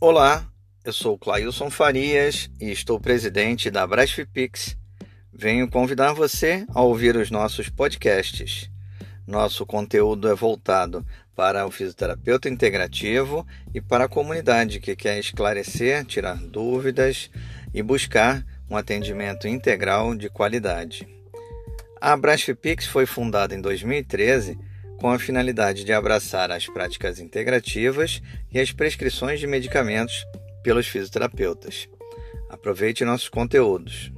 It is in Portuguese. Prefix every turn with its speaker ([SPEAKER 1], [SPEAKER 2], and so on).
[SPEAKER 1] Olá, eu sou Clailson Farias e estou presidente da Brasfipix. Venho convidar você a ouvir os nossos podcasts. Nosso conteúdo é voltado para o fisioterapeuta integrativo e para a comunidade que quer esclarecer, tirar dúvidas e buscar um atendimento integral de qualidade. A Brasfipix foi fundada em 2013 com a finalidade de abraçar as práticas integrativas e as prescrições de medicamentos pelos fisioterapeutas. Aproveite nossos conteúdos.